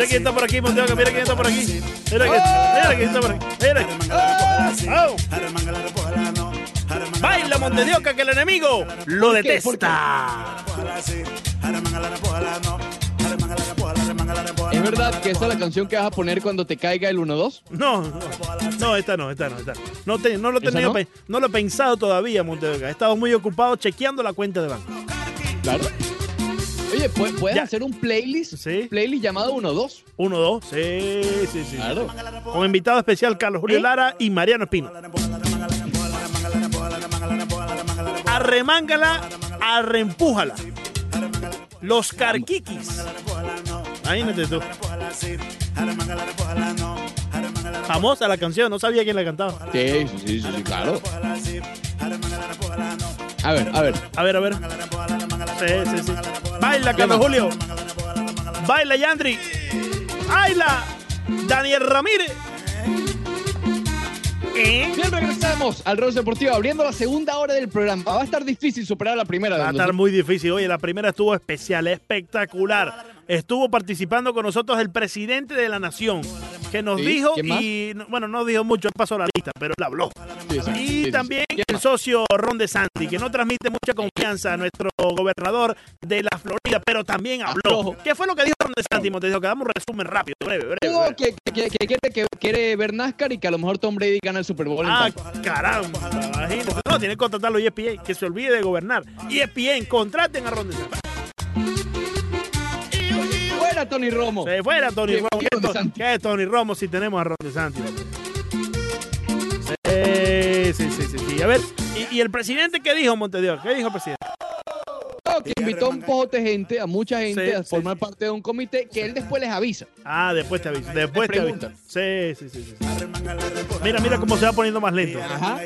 Mira quién está por aquí, Monteoca. Mira quién está por aquí. Mira quién, mira quién está por aquí. Mira. Oh. Baila Montedioca que el enemigo lo detesta. ¿Es verdad que esa es la canción que vas a poner cuando te caiga el 1-2? No, no, no, esta no, esta no, esta no. No, te- no lo he ¿Esa tenido no? no lo he pensado todavía, Montedioca. He estado muy ocupado chequeando la cuenta de banco. Claro. Oye, ¿pu- ¿puedes Ya. hacer un playlist? Sí. Playlist llamado 1-2. Uno, dos, sí, sí, sí. Claro. Con invitado especial Carlos Julio ¿Eh? Lara y Mariano Espino. Arremángala, arreempújala. Los carquiquis. Imagínate tú. Famosa la canción, no sabía quién la cantaba. Sí, sí, sí, sí, claro. A ver, a ver. A ver, a ver. Sí, sí, sí. Baila, Carlos? Julio. Baila, Yandri. Baila, Daniel Ramírez. ¿Eh? Bien, regresamos al Rose Deportivo abriendo la segunda hora del programa. Va a estar difícil superar la primera. Va a estar muy difícil. Oye, la primera estuvo especial, espectacular. Estuvo participando con nosotros el presidente de la nación, que nos Sí, dijo, y no- bueno, no dijo mucho, pasó la lista, pero él habló. Sí. Y también el socio Ron De Santi, que no transmite mucha confianza a nuestro gobernador de la Florida, pero también habló. ¿Qué fue lo que dijo Ron De Santi? Te dijo que damos un resumen rápido, breve, breve. Breve. que, que- que quiere, que quiere ver NASCAR y que a lo mejor Tom Brady gana el Super Bowl. Ah, caramba, imagínate. No, tiene que contratarlo ESPN, que se olvide de gobernar. ESPN, contraten a Ron De Santi. Fuera Tony Romo. Se fuera Tony Romo. ¿Qué, es To- DeSantis. qué es Tony Romo si tenemos a Ron DeSantis? Sí, sí, sí, sí, sí. A ver, ¿y, y el presidente qué dijo, Montedior? ¿Qué dijo el presidente? Que invitó a un pojote de gente, a mucha gente, Sí, a formar sí. parte de un comité que él después les avisa. Ah, después te aviso. Después te preguntan. Sí, sí, sí, sí. Mira, mira cómo se va poniendo más lento. Ajá.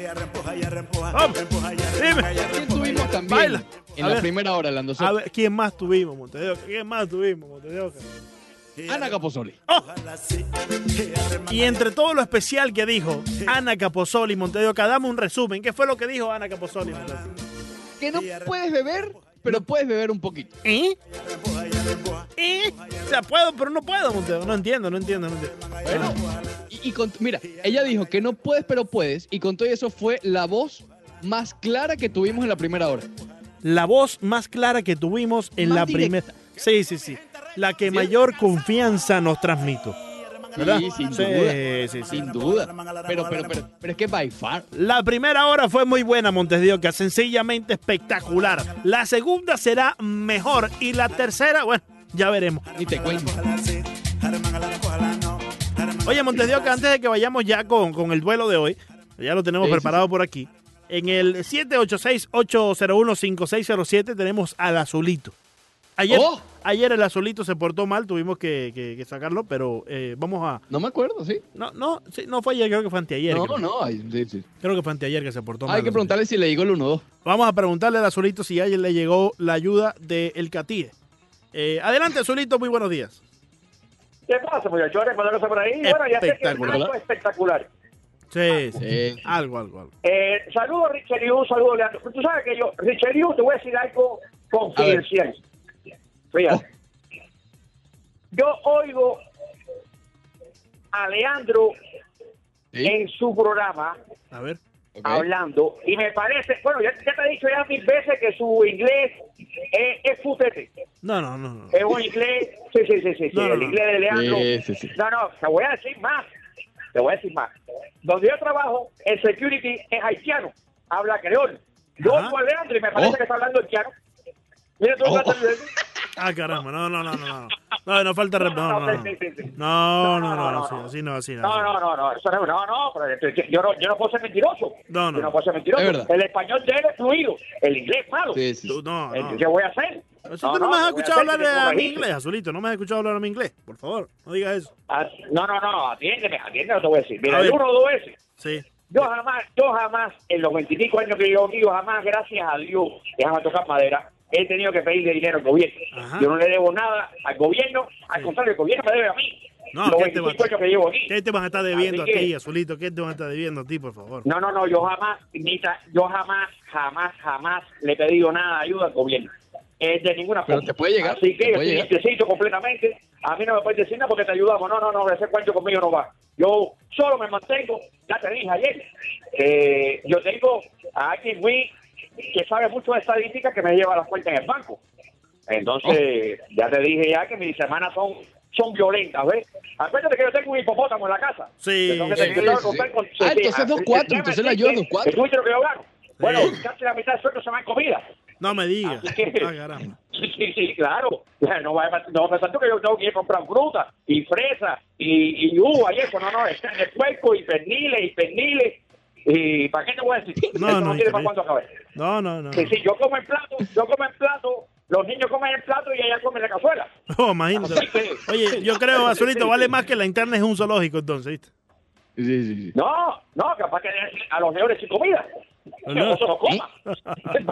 Dime. ¿Quién tuvimos también Baila. En A la ver. primera hora, Lando A ver, ¿quién más tuvimos, Montedior? ¿Quién más tuvimos, Montedior? Ana Capozoli. Oh. Y entre todo lo especial que dijo Ana Capozoli, Montedior, dame un resumen. ¿Qué fue lo que dijo Ana Capozoli? Montedior? Que no puedes beber, pero puedes beber un poquito. ¿Eh? ¿Eh? O sea, puedo, pero no puedo, Montego. No entiendo, no entiendo, no entiendo. Bueno, y, y con- mira, ella dijo que no puedes, pero puedes, y con todo eso fue la voz más clara que tuvimos en la primera hora. La voz más clara que tuvimos en Más la primera. Sí, sí, sí. La que mayor confianza nos transmito. ¿Verdad? Sí, sin Sí, duda. sí, sí. Sin duda. Pero, pero, pero, pero es que by far. La primera hora fue muy buena, Montes de Oca, sencillamente espectacular. La segunda será mejor y la tercera, bueno, ya veremos. Ni te cuento. Oye, Montes de Oca, antes de que vayamos ya con, con el duelo de hoy, ya lo tenemos Sí, sí, preparado por aquí. En el 786-801-5607 tenemos al azulito. Ayer, ¡Oh! ayer el azulito se portó mal, tuvimos que, que- que sacarlo, pero eh, vamos a... No me acuerdo, ¿sí? No, no, sí, no fue ayer, creo que fue anteayer. No, creo. no, ay, sí, sí. Creo que fue anteayer que se portó mal. Hay que preguntarle si le llegó el 1-2. Vamos a preguntarle al azulito si ayer le llegó la ayuda del Catire. Eh, adelante, azulito, muy buenos días. ¿Qué pasa, muchachones? Cuando cosa por ahí. Bueno, ya sé que es Espectacular. algo espectacular. Sí, sí. Sí. Algo, algo, algo. Eh, saludos, Richelieu, saludos, Leandro. Tú sabes que yo, Richelieu, te voy a decir algo confidencial. Fíjate. Yo oigo a Leandro Sí. en su programa A ver. Hablando y me parece, bueno, ya, ya te he dicho ya mil veces que su inglés es, es futete. No, no, no. no. Es un inglés, sí, sí, sí, sí, sí, No, no, el no. inglés de Leandro. Sí, sí, sí. No, no, te voy a decir más. Te voy a decir más. Donde yo trabajo, el security es haitiano. Habla creol. Yo a Leandro y me parece Oh. que está hablando haitiano. Mira, tú Oh. estás Ah, caramba, no, no, no, no. No, no, no falta... rep- No, no, no. No, no, no, No, no, no, sí, no. así no, así no. No, no, no, no, eso no, no, no, yo no, yo no puedo ser mentiroso. No, no. Yo no puedo ser mentiroso. El español de él es fluido, el inglés es malo. Sí, sí. Tú, no, Eh, no. ¿Qué voy a hacer? Eso tú no, me has ¿qué voy a escuchado hablar a mi inglés, azulito. No me has escuchado hablar a mi inglés. Por favor, no digas eso. Ah, No, no, no, atiéndeme, atiéndeme, te voy a decir. Mira, el uno o dos veces. Sí. Yo jamás, yo jamás, en los veinticinco años que yo jamás, gracias a Dios, déjame tocar madera, he tenido que pedirle dinero al gobierno. Ajá. Yo no le debo nada al gobierno, al contrario, el gobierno me debe a mí. No, los ¿qué te, va, 25 años que llevo aquí. ¿qué te van a estar debiendo Así a que- ti, azulito? ¿Qué te van a estar debiendo a ti, por favor? No, no, no, yo jamás, Nita, yo jamás, jamás, jamás le he pedido nada de ayuda al gobierno. eh, de ninguna Pero forma. te puede llegar, Así que yo estoy limpiecito completamente. A mí no me puedes decir nada porque te ayudamos. No, no, no, ese cuento conmigo no va. Yo solo me mantengo, ya te dije ayer, eh, yo tengo a alguien muy que sabe mucho de estadística que me lleva las cuentas en el banco. Entonces, Oh. ya te dije ya que mis semanas son son violentas, ¿ves? Acuérdate que yo tengo un hipopótamo en la casa. Sí, tengo con- Ah, entonces dos cuatro, entonces la ayudo, dos cuatro. tú viste lo que yo gano. Bueno, Sí. casi la mitad del sueldo se va en comida. No me digas. Así que- Ah. Sí, sí, sí, claro. No va a, no va a pensar tú que yo tengo que ir a comprar fruta y fresa y, y uva y eso. No, no, es carne de puerco y perniles y perniles. ¿Y para qué te voy a decir? No, no, tiene para cuándo acabar. No, no, no. Sí, sí, yo como en plato, yo como en plato, los niños comen en plato y ella come la cazuela. Oh, imagínate. Que- Oye, yo creo, Azulito, vale más que la interna es un zoológico, entonces, ¿viste? Sí, sí, sí. No, no, capaz que a los leones sin comida. No. vosotros coma.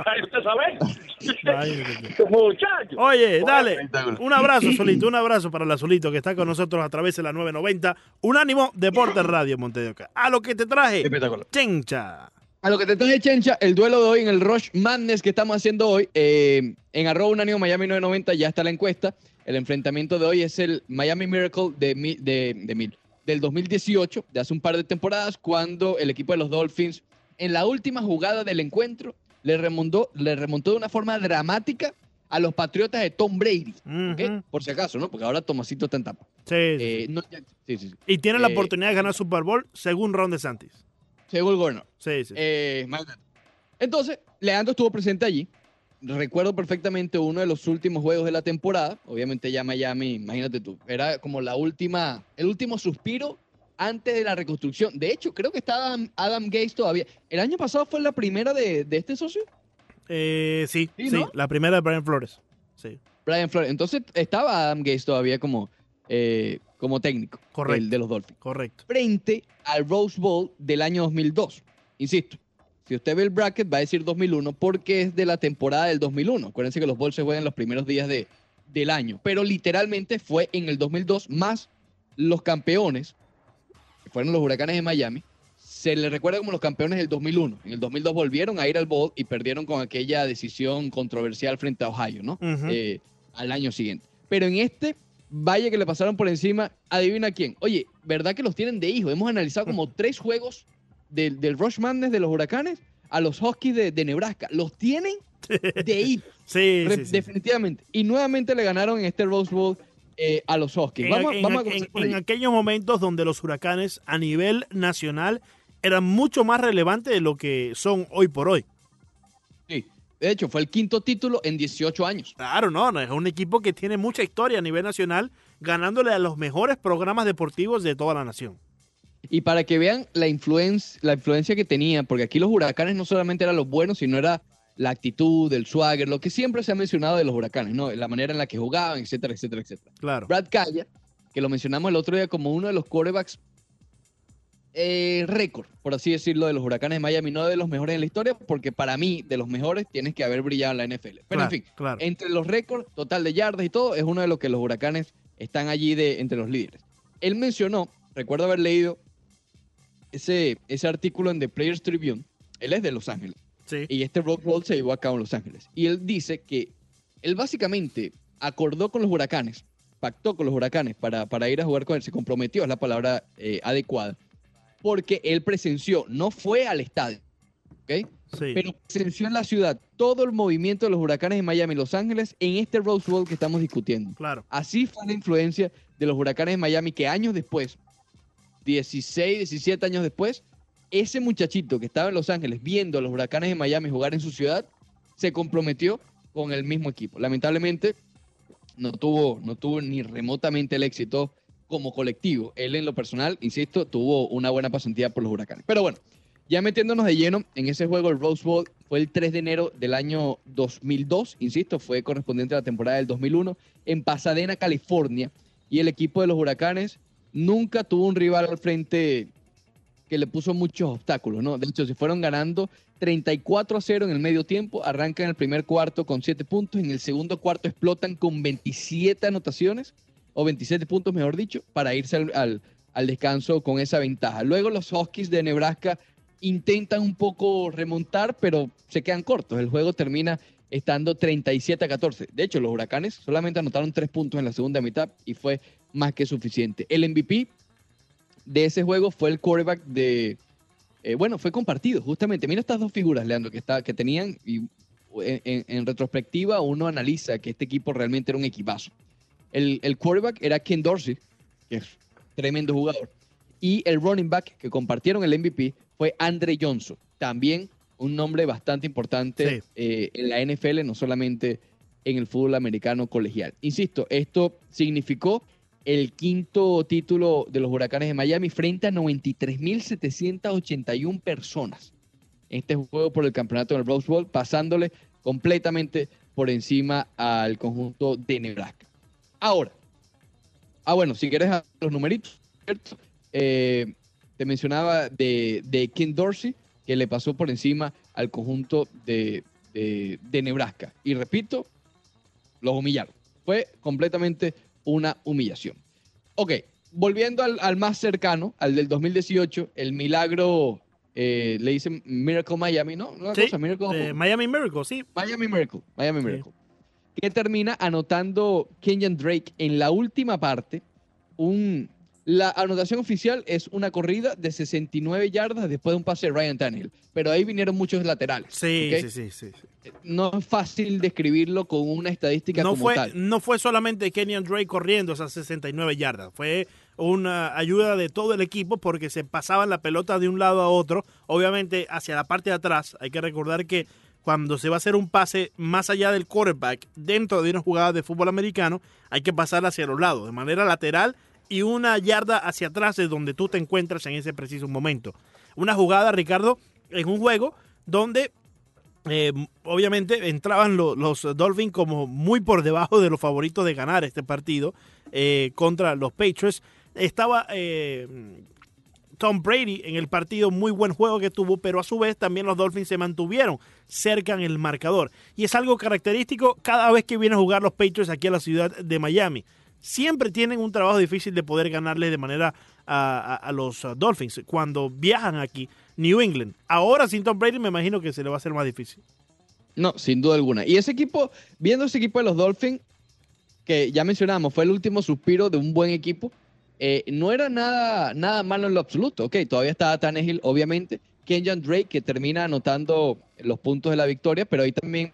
Para usted saber. Imagínate. Muchachos. Oye, dale. Un abrazo, Solito. Un abrazo para el Azulito que está con nosotros a través de la 990. Unánimo Deportes Radio Montevideo. A lo que te traje, Espectacular. Chencha. A lo que te traje, Chencha, el duelo de hoy en el Rush Madness que estamos haciendo hoy, eh, en arroba unánimo Miami 990 ya está la encuesta. El enfrentamiento de hoy es el Miami Miracle de, mi- de, de mil- del 2018, de hace un par de temporadas, cuando el equipo de los Dolphins, en la última jugada del encuentro, le remontó, le remontó de una forma dramática a los Patriotas de Tom Brady. Por si acaso, ¿no? Porque ahora Tomasito está en tapa. Sí, sí. Eh, no, ya- sí, sí, sí. Y tiene la eh, oportunidad de ganar Super Bowl según Ron DeSantis. Según el gobernador. Sí, sí. Eh. Entonces, Leandro estuvo presente allí. Recuerdo perfectamente uno de los últimos juegos de la temporada. Obviamente ya Miami, imagínate tú, era como la última, el último suspiro antes de la reconstrucción. De hecho, creo que estaba Adam, Adam Gates todavía. ¿El año pasado fue la primera de, de este socio? Eh, sí, Sí, sí, ¿no? la primera de Brian Flores. Sí, Brian Flores. Entonces estaba Adam Gates todavía como, eh, como técnico Correcto. del- de los Dolphins. correcto. frente al Rose Bowl del año 2002. Insisto, si usted ve el bracket va a decir 2001 porque es de la temporada del 2001. Acuérdense que los Bulls se juegan los primeros días de, del año, pero literalmente fue en el 2002 más los campeones, fueron los Huracanes de Miami, se les recuerda como los campeones del 2001. En el 2002 volvieron a ir al Bowl y perdieron con aquella decisión controversial frente a Ohio, ¿no? Eh, al año siguiente. Pero en este, vaya que le pasaron por encima, adivina quién. Oye, ¿verdad que los tienen de hijo? Hemos analizado como tres juegos del, del Rush Madness de los huracanes a los Huskies de, de Nebraska. Los tienen de hijo, sí, sí. definitivamente. Y nuevamente le ganaron en este Rose Bowl eh, a los. En, Vamos, en- vamos a en- por en aquellos momentos donde los huracanes a nivel nacional eran mucho más relevantes de lo que son hoy por hoy. Sí. De hecho, fue el quinto título en 18 años. Claro, no, no, es un equipo que tiene mucha historia a nivel nacional, ganándole a los mejores programas deportivos de toda la nación. Y para que vean la, influencia la influencia que tenía, porque aquí los huracanes no solamente eran los buenos, sino era la actitud, el swagger, lo que siempre se ha mencionado de los huracanes, ¿no? La manera en la que jugaban, etcétera, etcétera, etcétera. Claro. Brad Calla, que lo mencionamos el otro día como uno de los quarterbacks eh, récord, por así decirlo, de los huracanes de Miami, no de los mejores en la historia, porque para mí, de los mejores, tienes que haber brillado en la NFL. Pero Claro, en fin, claro. entre los récords, total de yardas y todo, es uno de los que los huracanes están allí de, entre los líderes. Él mencionó, recuerdo haber leído ese, ese artículo en The Players Tribune, él es de Los Ángeles, Sí. y este Rock Bowl se llevó a cabo en Los Ángeles. Y él dice que él básicamente acordó con los huracanes, pactó con los huracanes para, para ir a jugar con él, se comprometió, es la palabra eh, adecuada, porque él presenció, no fue al estadio, ¿ok? Sí. Pero presenció en la ciudad todo el movimiento de los huracanes en Miami y Los Ángeles en este Rose Bowl que estamos discutiendo. Claro. Así fue la influencia de los huracanes de Miami que años después, 16, 17 años después, ese muchachito que estaba en Los Ángeles viendo a los huracanes de Miami jugar en su ciudad, se comprometió con el mismo equipo. Lamentablemente, no tuvo, no tuvo ni remotamente el éxito como colectivo. Él en lo personal, insisto, tuvo una buena pasantía por los huracanes. Pero bueno, ya metiéndonos de lleno en ese juego, el Rose Bowl fue el 3 de enero del año 2002, insisto, fue correspondiente a la temporada del 2001, en Pasadena, California. Y el equipo de los huracanes nunca tuvo un rival al frente que le puso muchos obstáculos, ¿no? De hecho, se fueron ganando 34 a 0 en el medio tiempo, arrancan el primer cuarto con 7 puntos, en el segundo cuarto explotan con 27 anotaciones, o 27 puntos, mejor dicho, para irse al, descanso con esa ventaja. Luego los Huskies de Nebraska intentan un poco remontar, pero se quedan cortos. El juego termina estando 37 a 14. De hecho, los huracanes solamente anotaron tres puntos en la segunda mitad y fue más que suficiente. El MVP de ese juego fue el quarterback de. eh, bueno, fue compartido, justamente. Mira estas dos figuras, Leandro, que, está, que tenían. Y en, en- retrospectiva, uno analiza que este equipo realmente era un equipazo. El, el quarterback era Ken Dorsey, que es tremendo jugador. Y el running back que compartieron el MVP fue Andre Johnson, también un nombre bastante importante Sí. eh, en la NFL, no solamente en el fútbol americano colegial. Insisto, esto significó el quinto título de los Huracanes de Miami frente a 93.781 personas este juego por el campeonato del Rose Bowl, pasándole completamente por encima al conjunto de Nebraska. Ahora, ah, bueno, si quieres los numeritos, ¿cierto? Eh, te mencionaba de, de Ken Dorsey, que le pasó por encima al conjunto de, de- de Nebraska. Y repito, los humillaron. Fue completamente una humillación. Ok, volviendo al, al más cercano, al del 2018, el milagro, eh, le dicen Miracle Miami, ¿no? Una Sí, cosa, Miracle eh, Miami Miracle, sí. Miami Miracle, Miami Sí. Miracle. Que termina anotando Kenyan Drake en la última parte. Un, la anotación oficial es una corrida de 69 yardas después de un pase de Ryan Tannehill. Pero ahí vinieron muchos laterales. Sí, sí, sí, sí, sí. No es fácil describirlo con una estadística No como fue, tal. no fue solamente Kenyan Drake corriendo esas 69 yardas, fue una ayuda de todo el equipo porque se pasaban la pelota de un lado a otro, obviamente hacia la parte de atrás. Hay que recordar que cuando se va a hacer un pase más allá del quarterback dentro de una jugada de fútbol americano, hay que pasar hacia los lados, de manera lateral y una yarda hacia atrás de donde tú te encuentras en ese preciso momento. Una jugada, Ricardo, en un juego donde eh, obviamente entraban lo- los Dolphins como muy por debajo de los favoritos de ganar este partido eh, contra los Patriots. Estaba eh, Tom Brady en el partido, muy buen juego que tuvo, pero a su vez también los Dolphins se mantuvieron cerca en el marcador. Y es algo característico cada vez que vienen a jugar los Patriots aquí a la ciudad de Miami. Siempre tienen un trabajo difícil de poder ganarle de manera a, a- los uh, Dolphins cuando viajan aquí, New England. Ahora sin Tom Brady me imagino que se le va a hacer más difícil. No, sin duda alguna. Y ese equipo, viendo ese equipo de los Dolphins, que ya mencionábamos, fue el último suspiro de un buen equipo, eh, no era nada, nada malo en lo absoluto. Ok, todavía estaba Tannehill, obviamente. Kenyan Drake, que termina anotando los puntos de la victoria, pero ahí también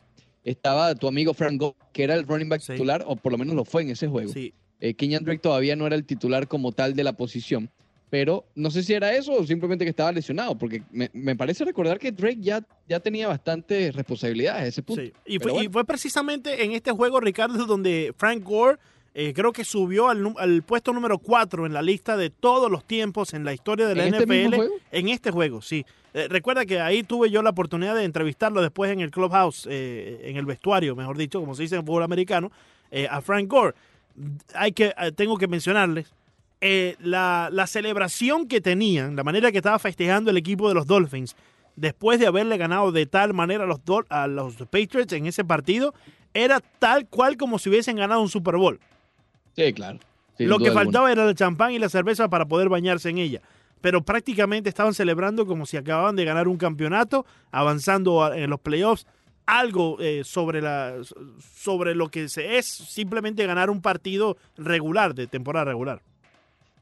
estaba tu amigo Frank Gore, que era el running back Sí. titular, o por lo menos lo fue en ese juego. Sí, Eh, Kenyan Drake todavía no era el titular como tal de la posición, pero no sé si era eso o simplemente que estaba lesionado, porque me, me parece recordar que Drake ya, ya tenía bastantes responsabilidades a ese punto. sí. Y, fue, y fue precisamente en este juego, Ricardo, donde Frank Gore eh, creo que subió al, puesto número 4 en la lista de todos los tiempos en la historia de la ¿En este NFL. juego? En este juego, sí. Eh, recuerda que ahí tuve yo la oportunidad de entrevistarlo después en el clubhouse, eh, en el vestuario, mejor dicho, como se dice en fútbol americano, a Frank Gore. Hay que, tengo que mencionarles la, la celebración que tenían, la manera que estaba festejando el equipo de los Dolphins después de haberle ganado de tal manera a los, a los Patriots en ese partido, era tal cual como si hubiesen ganado un Super Bowl. Sí, claro. sin Lo que alguna. faltaba era el champán y la cerveza para poder bañarse en ella. Pero prácticamente estaban celebrando como si acababan de ganar un campeonato, avanzando en los playoffs. Algo eh, sobre, la, sobre lo que se es simplemente ganar un partido regular, de temporada regular.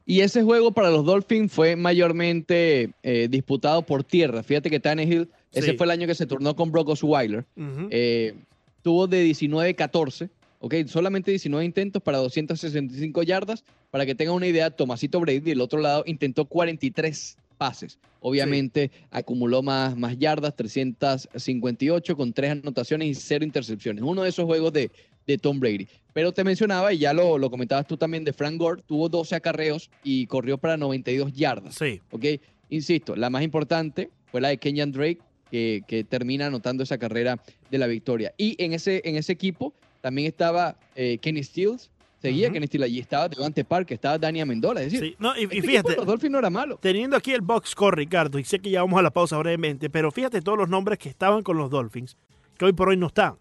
Y ese juego para los Dolphins fue mayormente eh, disputado por tierra. Fíjate que Tannehill, ese fue el año que se turnó con Brock Osweiler. Eh, tuvo de 19-14, ¿ok? Solamente 19 intentos para 265 yardas. Para que tengan una idea, Tomasito Brady del otro lado intentó 43 pases. Obviamente acumuló más, más yardas, 358 con tres anotaciones y cero intercepciones. Uno de esos juegos de, de Tom Brady. Pero te mencionaba, y ya lo, lo comentabas tú también, de Frank Gore, tuvo 12 acarreos y corrió para 92 yardas. Sí, ¿ok? Insisto, la más importante fue la de Kenyan Drake, que, que termina anotando esa carrera de la victoria. Y en ese, en ese equipo también estaba eh, Kenny Stills, seguía. Kenny Stills allí, estaba Devante Park, estaba Dani Amendola. Es decir, sí. No, y, este fíjate, los Dolphins no era malo. teniendo aquí el box score, Ricardo, y sé que ya vamos a la pausa brevemente, pero fíjate todos los nombres que estaban con los Dolphins, que hoy por hoy no están.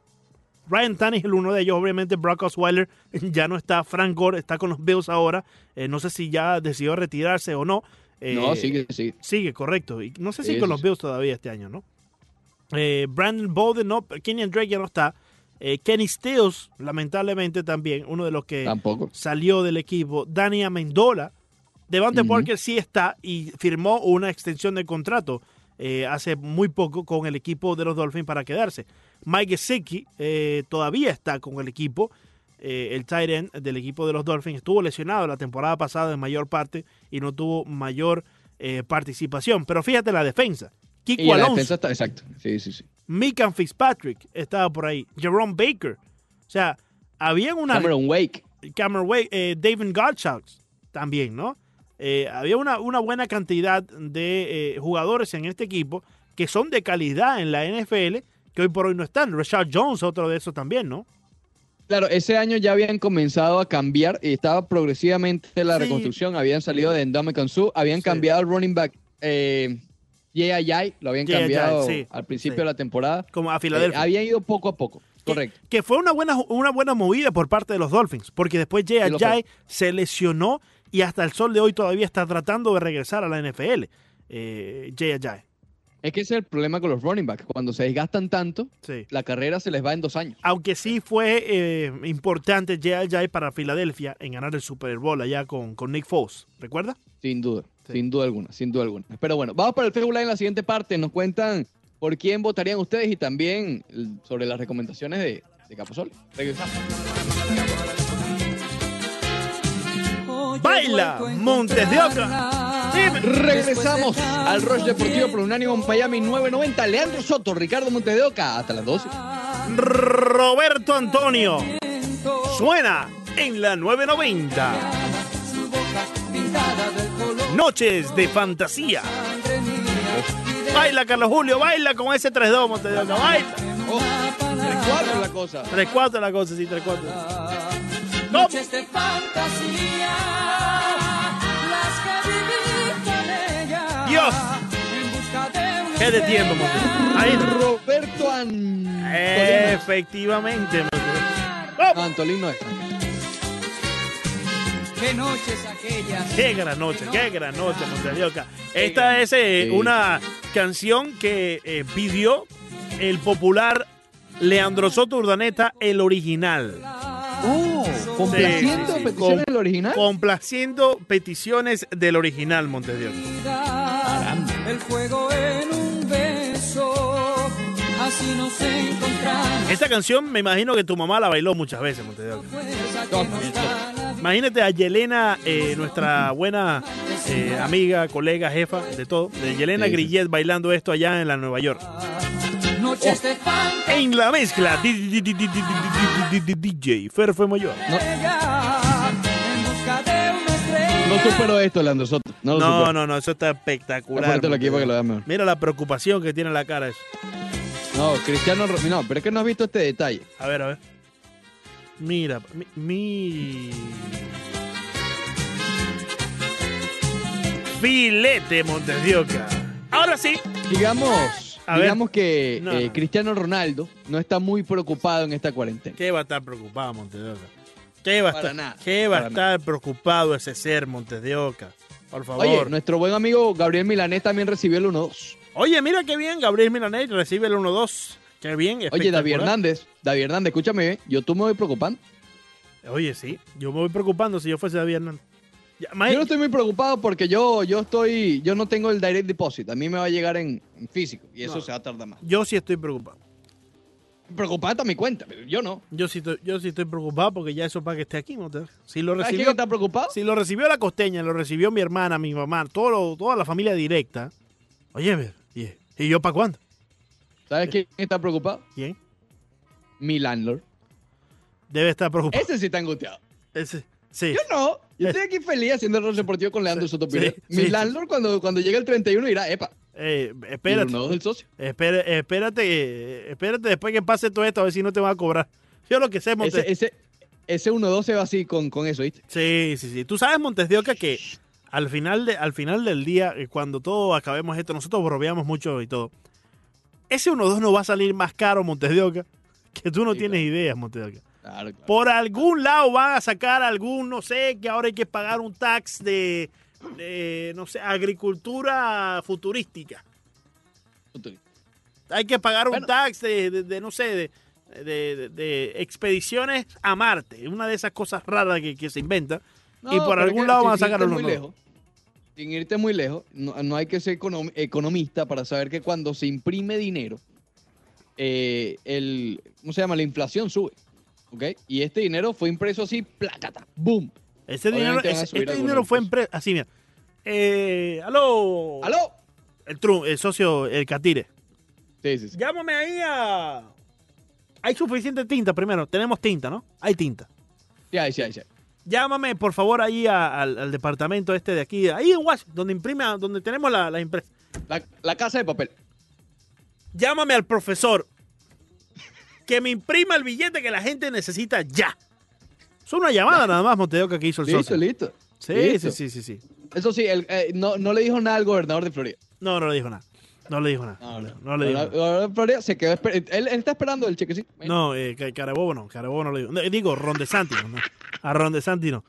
Ryan Tannehill, uno de ellos, obviamente Brock Osweiler ya no está, Frank Gore está con los Bills ahora, Eh, no sé si ya decidió retirarse o no. Eh, no, sigue, sigue. Sigue, correcto. Y no sé si Sí, con los. Bills todavía este año, ¿no? Eh, Brandon Bolden, no, Kenyan Drake ya no está. Eh, Kenny Stills, lamentablemente también, uno de los que Tampoco. salió del equipo. Dani Amendola. Devante Ujú. Parker sí está y firmó una extensión de contrato eh, hace muy poco con el equipo de los Dolphins para quedarse. Mike Gesicki eh, todavía está con el equipo. eh, el tight end del equipo de los Dolphins estuvo lesionado la temporada pasada en mayor parte y no tuvo mayor eh, participación. Pero fíjate la defensa. Kiko Y la defensa está, exacto. Sí, sí, sí. Mikan Fitzpatrick estaba por ahí. Jerome Baker. O sea, había una. Cameron Wake. Cameron Wake, eh, David Gottschalk también, ¿no? Eh, había una, una buena cantidad de eh, jugadores en este equipo que son de calidad en la NFL que hoy por hoy no están. Rashad Jones, otro de esos también, ¿no? Claro, ese año ya habían comenzado a cambiar y estaba progresivamente la Sí. reconstrucción. Habían salido de Endome Su, habían Sí. cambiado el running back eh, Ajay, lo habían cambiado sí, al principio sí. de la temporada. Como a Eh, Filadelfia. había ido poco a poco, correcto. Que, fue una buena, una buena movida por parte de los Dolphins, porque después Ajayi se lesionó y hasta el sol de hoy todavía está tratando de regresar a la NFL. Eh, Ajayi. Es que ese es el problema con los running backs. Cuando se desgastan tanto, Sí. la carrera se les va en dos años. Aunque sí fue eh, importante Ajayi para Filadelfia en ganar el Super Bowl allá con, con Nick Foles. ¿Recuerda? Sin duda, Sí. sin duda alguna, sin duda alguna. Pero bueno, vamos para el Facebook Live en la siguiente parte. Nos cuentan por quién votarían ustedes y también sobre las recomendaciones de, de Caposol. Regresamos. Baila, Montes de Oca. Regresamos al Rush Deportivo por Unánimo en Miami 990. Leandro Soto, Ricardo Montes de Oca, hasta las 12. Roberto Antonio. Suena en la 990. Noches de fantasía. Baila, Carlos Julio, baila con ese 3-2, Montes de Oca, baila. Oh, 3-4 la cosa. 3-4 la cosa, sí, 3-4. ¿Cómo? Noches de fantasía, las que viví con ella. Dios. ¿Qué de tiempo, Montes? Ahí. Roberto Antolino. Efectivamente, ¿Cómo? Antolino es. Qué noches aquellas. Qué gran noche, qué gran noche, Montes de Oca. Esta es eh, Sí. una canción que eh, pidió el popular Leandro Soto Urdaneta, el original, Oh, complaciendo Sí, sí, sí. peticiones Com- del original. complaciendo peticiones del original Montes de Oca. El fuego en un beso. Así nos encontramos. Esta canción me imagino que tu mamá la bailó muchas veces, Montes Imagínate a Yelena, nuestra buena amiga, colega, jefa, de todo, de Yelena sí. Grillet bailando esto allá en la Nueva York. Oh. En la mezcla, DJ Fer fue mayor. No supero esto, Leandro Soto. No, no, no, eso está espectacular. Aquí que lo mejor. Mira la preocupación que tiene en la cara eso. No, Cristiano No, pero es que no has visto este detalle. A ver, a ver. Mira, mi... mi- Filete, Montes de Oca. Ahora sí. Digamos, A ver. digamos que No, eh, no. Cristiano Ronaldo no está muy preocupado en esta cuarentena. ¿Qué va a estar preocupado Montes de Oca? ¿Qué va a estar, nada, ¿qué va a estar preocupado ese ser, Montes de Oca? Por favor. Oye, Oye, nuestro buen amigo Gabriel Milanés también recibió el 1-2. mira qué bien, Gabriel Milanet recibe el 1-2. Qué bien, Oye. David Hernández, David Hernández, escúchame, bien, yo tú me voy preocupando. Oye, sí, yo me voy preocupando si yo fuese David Hernández. Ya, Yo no estoy muy preocupado porque yo, yo estoy, yo no tengo el direct deposit. A mí me va a llegar en, en físico y eso No. se va a tardar más. yo sí estoy preocupado. Preocupado está mi cuenta, pero yo no. Yo sí, estoy, yo sí estoy preocupado porque ya eso para que esté aquí. Oca. Si lo ¿Sabes quién recibió, está preocupado? si lo recibió la costeña, lo recibió mi hermana, mi mamá, todo lo- toda la familia directa. Oye, ver, ¿y, ¿y yo para cuándo? ¿Sabes quién está preocupado? ¿Quién? Mi landlord. Debe estar preocupado. Ese sí está angustiado. Ese, sí. Yo no. Yo estoy aquí feliz haciendo el rol deportivo con Leandro Sí, Soto Pineda. sí, Mi sí. landlord cuando, cuando llegue el 31 dirá, epa, el espérate. 1-2 del socio. Espérate, eh, espérate después que pase todo esto, a ver si no te van a cobrar. Yo lo que sé, Montes. Ese, ese, ese 1-2 se va así con, con eso, ¿viste? Sí, sí, sí. Tú sabes, Montes de Oca, que al final, de, al final del día, eh, cuando todo acabemos esto, nosotros bromeamos mucho y todo. Ese 1-2 no va a salir más caro, Montes de Oca, que tú no Sí, tienes claro. ideas, Montes de Oca. Claro, claro. Por algún lado van a sacar algún, no sé, que ahora hay que pagar un tax de, de, no sé, agricultura futurística. Hay que pagar un tax de, de- de, no sé, de, expediciones a Marte, una de esas cosas raras que, que se inventa. Y por algún lado van a sacar uno muy lejos, Sin irte muy lejos, no, no hay que ser econom- economista para saber que cuando se imprime dinero, eh, el, ¿cómo se llama? La inflación sube. ¿Ok? Y este dinero fue impreso así, placata, boom. Ese dinero, este dinero fue empresa. Así, mira. Eh, aló. ¿Aló? El, Trump, el socio, el Catire. Sí, sí, sí. Llámame ahí a. Hay suficiente tinta primero. Tenemos tinta, ¿no? Hay tinta. Sí, ahí, sí, ahí, sí. Llámame, por favor, ahí a- al, al departamento este de aquí, ahí en Washington, donde imprime, donde tenemos la, la impresa. La, la casa de papel. Llámame al profesor que me imprima el billete que la gente necesita ya. Es una llamada nada más, Montedoca, que hizo el Listo, listo. Sí, listo. sí, sí, sí, sí. Eso sí, él, eh, no, no le dijo nada al gobernador de Florida. No, no le dijo nada. No le dijo nada. No, no. No le dijo nada. de Florida se quedó él, él está esperando el chequecito. No, eh, Ca- Carabobo no, Carabobo no le digo. No, eh, digo, Ron DeSanti, no. A Ron DeSanti no.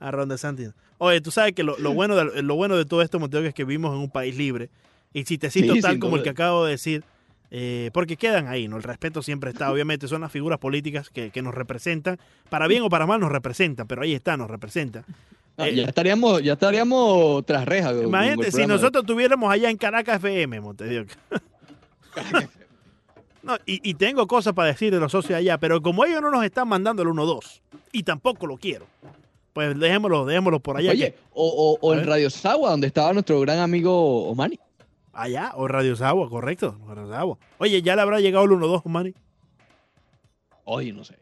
A Ron DeSanti no. Oye, tú sabes que lo, lo bueno de, lo bueno de todo esto, Montego, es que vivimos en un país libre. Y si te cito Sí, tal como el que acabo de decir, eh, porque quedan ahí, ¿no? El respeto siempre está. Obviamente son las figuras políticas que, que nos representan. Para bien o para mal nos representan, pero ahí está, nos representan. No, Eh, ya estaríamos, ya estaríamos tras rejas. Imagínate, si nosotros tuviéramos allá en Caracas FM, Montedioca. No, y, y tengo cosas para decir de los socios allá, pero como ellos no nos están mandando el 1-2, y tampoco lo quiero, pues dejémoslo, dejémoslo por allá. Oye, que- o, o- en. Radio Sagua, donde estaba nuestro gran amigo Omani. allá, o Radio Sagua, correcto. Radio Sagua. Oye, ya le habrá llegado el 1-2, Manny. Oye, no sé.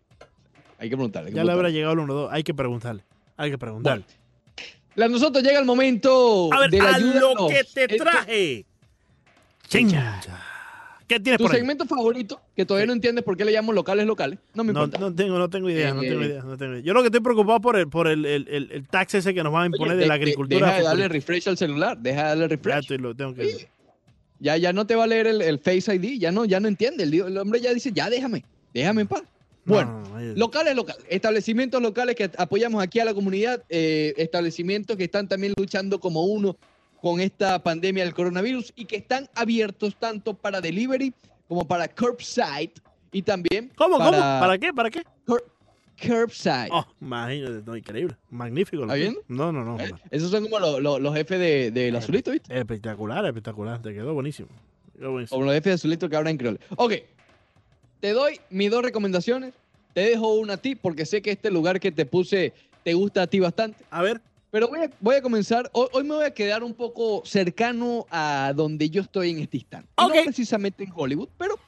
Hay que preguntarle. hay que Ya le habrá llegado el 1-2. Hay que preguntarle. Hay que preguntarle. A nosotros llega el momento a ver, de la a ayuda. lo que te traje. Chincha. ¿Qué tienes Tu por ahí? segmento favorito, que todavía no entiendes por qué le llamo locales locales. No me importa. no tengo, no tengo idea, no Eh, tengo idea, no tengo idea. Yo lo que estoy preocupado por el, por el, el, el, el tax ese que nos van a Oye, imponer de, de- la agricultura. deja de darle refresh al celular. Deja de darle Ya refresh. estoy, lo tengo que Ya, ya no te va a leer el, Face ID. Ya no, ya no entiende. El, el hombre ya dice, ya déjame. Déjame en paz. Bueno, No, no, no, Locales, locales. Establecimientos locales que apoyamos aquí a la comunidad. eh, establecimientos que están también luchando como uno con esta pandemia del coronavirus y que están abiertos tanto para delivery como para curbside y también ¿Cómo, para cómo? ¿Para qué? ¿Para qué? cur- curbside. Oh, imagínate, no, increíble. Magnífico. ¿Está bien? No, no, no. ¿Eh? Esos son como lo- lo- los jefes de- del azulito, ¿viste? Espectacular, espectacular. Te quedó buenísimo. Quedó buenísimo. Como los jefes de azulito que hablan en creole. Ok, te doy mis dos recomendaciones. Te dejo una a ti porque sé que este lugar que te puse te gusta a ti bastante. A ver, Pero voy a, voy a comenzar. Hoy, hoy me voy a quedar un poco cercano a donde yo estoy en este instante. Y Ok. No precisamente en Hollywood, pero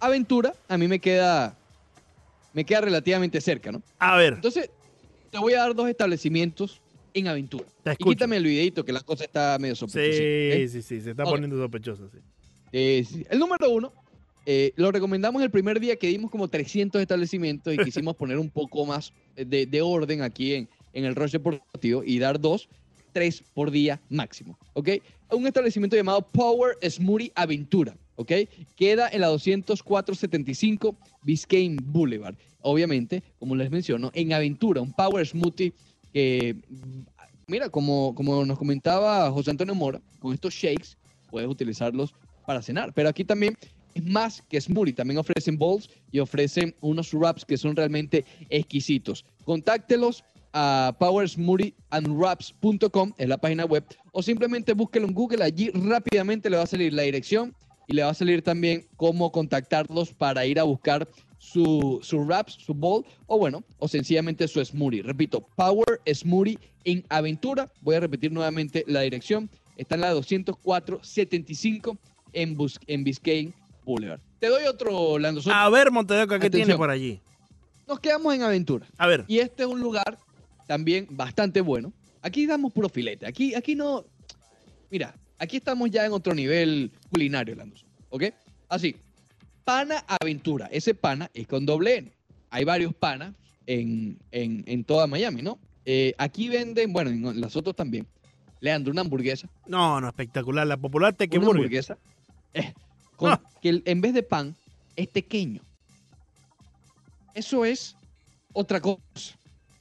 aventura a mí me queda, me queda relativamente cerca, ¿no? a ver. Entonces, te voy a dar dos establecimientos en aventura. Te Y escucho. quítame el videito que la cosa está medio sospechosa. Sí, sí, sí. Se está Ok. poniendo sospechoso, sí. Eh, sí. El número uno, eh, lo recomendamos el primer día que dimos como 300 establecimientos y quisimos poner un poco más de, de orden aquí en, en el rush deportivo y dar dos, tres por día máximo, ¿ok? Un establecimiento llamado Power Smoothie Aventura, ¿ok? Queda en la 20475 Biscayne Boulevard. Obviamente, como les menciono, en Aventura, un Power Smoothie que, mira, como, como nos comentaba José Antonio Mora, con estos shakes puedes utilizarlos para cenar. Pero aquí también más que smoothie. También ofrecen bowls y ofrecen unos wraps que son realmente exquisitos. Contáctelos a powersmoothieandwraps.com, es la página web, o simplemente búsquelo en Google. Allí rápidamente le va a salir la dirección y le va a salir también cómo contactarlos para ir a buscar su, su wraps, su bowl, o bueno, o sencillamente su smoothie. Repito, Power Smoothie en Aventura. Voy a repetir nuevamente la dirección. Está en la 204-75 en, Bus- en Biscayne Boulevard. Te doy otro, Lando. Soto. A ver, Montedeco, ¿qué Atención. tiene por allí? Nos quedamos en Aventura. A ver. Y este es un lugar también bastante bueno. Aquí damos puro filete. Aquí, aquí no. Mira, aquí estamos ya en otro nivel culinario, Lando. Soto, ¿Ok? Así. Pana Aventura. Ese pana es con doble N. Hay varios panas en, en, en toda Miami, ¿no? Eh, aquí venden, bueno, en las otras también. Leandro, una hamburguesa. No, no, espectacular. La popular una Tequeburger. hamburguesa eh, con- Ah. que el- en vez de pan es pequeño. Eso es otra cosa.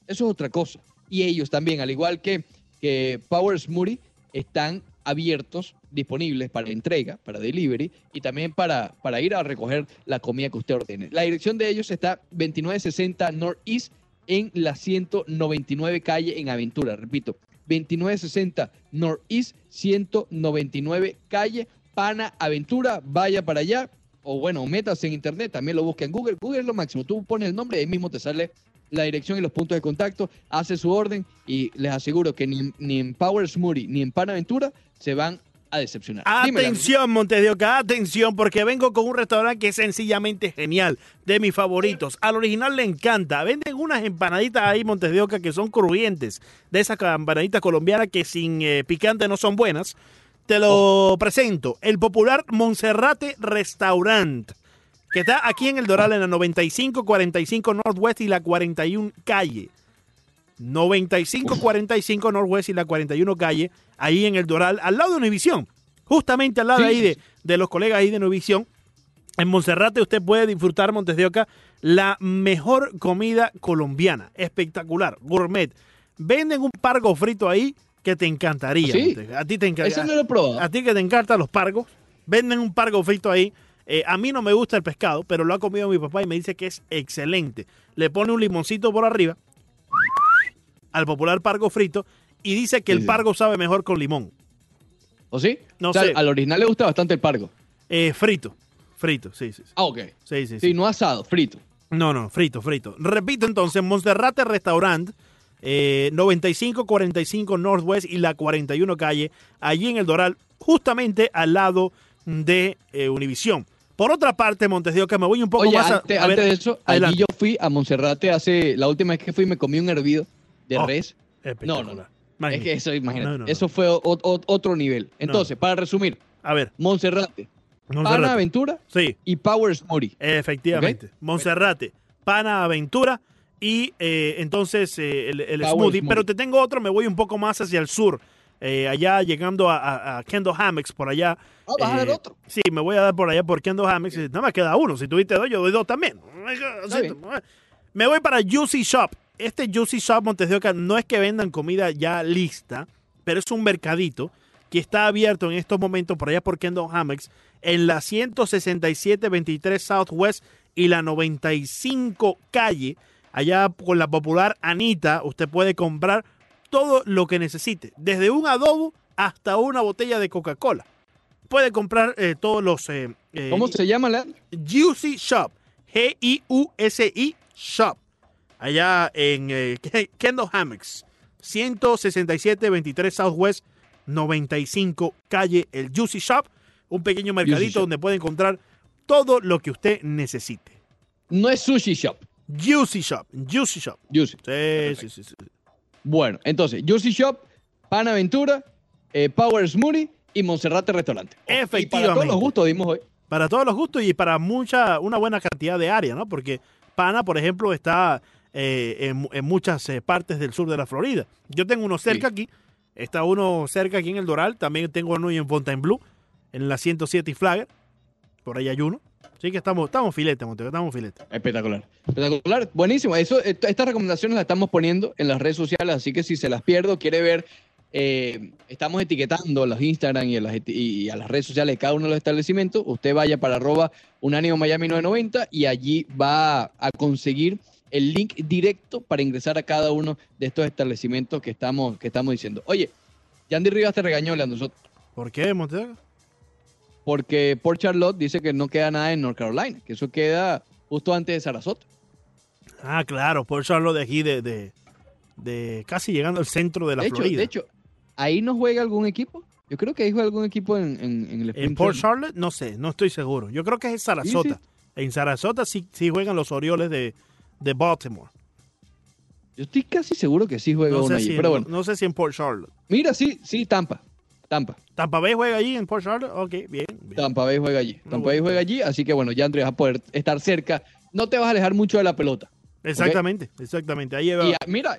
Eso es otra cosa. Y ellos también, al igual que, que Power Smoothie, están abiertos, disponibles para entrega, para delivery y también para, para ir a recoger la comida que usted ordene. La dirección de ellos está 2960 Northeast en la 199 calle en Aventura. Repito, 2960 Northeast 199 calle Pana Aventura. Vaya para allá. O bueno, metas en internet, también lo busca en Google. Google es lo máximo. Tú pones el nombre y ahí mismo te sale la dirección y los puntos de contacto, hace su orden y les aseguro que ni, ni en Power Smoothie ni en Panaventura se van a decepcionar. Atención, Montes de Oca, atención, porque vengo con un restaurante que es sencillamente genial, de mis favoritos. Al original le encanta. Venden unas empanaditas ahí, Montes de Oca, que son crujientes, de esas empanaditas colombianas que sin eh, picante no son buenas. Te lo presento, el popular Monserrate Restaurant, que está aquí en el Doral, en la 9545 Northwest y la 41 calle. 9545 Northwest y la 41 calle, ahí en el Doral, al lado de Univisión. Justamente al lado Sí, ahí de los colegas ahí de Univisión. En Monserrate usted puede disfrutar, Montes de Oca, la mejor comida colombiana. Espectacular, gourmet. Venden un pargo frito ahí que te encantaría. Sí. A ti te encanta. Ese no lo he probado. A ti que te encantan los pargos, venden un pargo frito ahí. Eh, a mí no me gusta el pescado, pero lo ha comido mi papá y me dice que es excelente. Le pone un limoncito por arriba al popular pargo frito y dice que Sí, el sí. pargo sabe mejor con limón. ¿O sí? No O sea, sé. Al original le gusta bastante el pargo. Eh, frito, frito, sí, sí. sí. Ah, ok. Sí, sí, sí. No asado, frito. No, no, frito, frito. Repito entonces, Monserrate Restaurant, eh, 9545 Northwest y la 41 calle, allí en el Doral, justamente al lado de eh, Univisión. Por otra parte, Montes de Oca, me voy un poco Oye, más antes, a antes de eso, allí yo fui a Monserrate hace, la última vez que fui me comí un hervido de Oh, res. No, no, no. Es que eso, imagínate, No, eso fue o- o- otro nivel. Entonces, para resumir, A ver, Monserrate, Monserrate. Pana Aventura Sí, y Power Smoothie. efectivamente. Monserrate, Pana Aventura y eh, entonces eh, el, el smoothie. Pero te tengo otro, me voy un poco más hacia el sur. eh, allá llegando a, a, a Kendall Hammocks, por allá. Ah, vas a dar Eh, otro. Sí, me voy a dar por allá por Kendall Hammocks. Nada más queda uno. Si tuviste dos, yo doy dos también. Me voy para Juicy Shop. Este Juicy Shop Montes de Oca no es que vendan comida ya lista, pero es un mercadito que está abierto en estos momentos por allá por Kendall Hammocks en la 167-23 Southwest y la 95 calle. Allá con la popular Anita, usted puede comprar todo lo que necesite, desde un adobo hasta una botella de Coca-Cola. Puede comprar eh, todos los... eh, eh, ¿Cómo se llama, Leandro? Juicy Shop. G-I-U-S-I Shop. Allá en Ke- Kendall Hammocks. 167-23 Southwest 95 calle El Juicy Shop. Un pequeño mercadito donde puede encontrar todo lo que usted necesite. No es Sushi Shop. Juicy Shop. Juicy Shop. Juicy. Sí, sí, sí, sí. Bueno, entonces, Juicy Shop, Pan Aventura, eh, Power Smoothie y Monserrate Restaurante. Y para todos Efectivamente. los gustos dimos hoy. Para todos los gustos y para mucha, una buena cantidad de área, ¿no? Porque Pana, por ejemplo, está eh, en, en muchas eh, partes del sur de la Florida. Yo tengo uno cerca aquí, está uno cerca aquí en el Doral, también tengo uno en Fontainebleau, en la 107 y Flagger, por ahí hay uno. Así que estamos, estamos filete, Montego, estamos filete. Espectacular. Espectacular. Buenísimo. Eso, est- estas recomendaciones las estamos poniendo en las redes sociales, así que si se las pierdo, quiere ver, eh, estamos etiquetando a los Instagram y a, las, eti- y a las redes sociales de cada uno de los establecimientos. Usted vaya para arroba unánimo Miami 990 y allí va a conseguir el link directo para ingresar a cada uno de estos establecimientos que estamos, que estamos diciendo. Oye, Yandy Rivas te regañó, nosotros. ¿Por qué, Montego? Porque Port Charlotte dice que no queda nada en North Carolina, que eso queda justo antes de Sarasota. Ah, claro, por eso hablo de aquí, de, de, de casi llegando al centro de la de, hecho, Florida. de hecho, ¿ahí no juega algún equipo? Yo creo que ahí juega algún equipo en, en, en el En Port Training. Charlotte, no sé, no estoy seguro. Yo creo que es en Sarasota. Sí, En Sarasota sí, sí juegan los Orioles de, de Baltimore. Yo estoy casi seguro que sí juega No allí. si, Pero bueno, no sé si en Port Charlotte. mira, sí, sí, Tampa. Tampa. ¿Tampa Bay juega allí en Port Charlotte? Ok, bien. bien. Tampa Bay juega allí. Tampa Bay juega allí, así que bueno, ya Andrés va a poder estar cerca. No te vas a alejar mucho de la pelota. Exactamente, exactamente. Ahí va, Y ah, mira,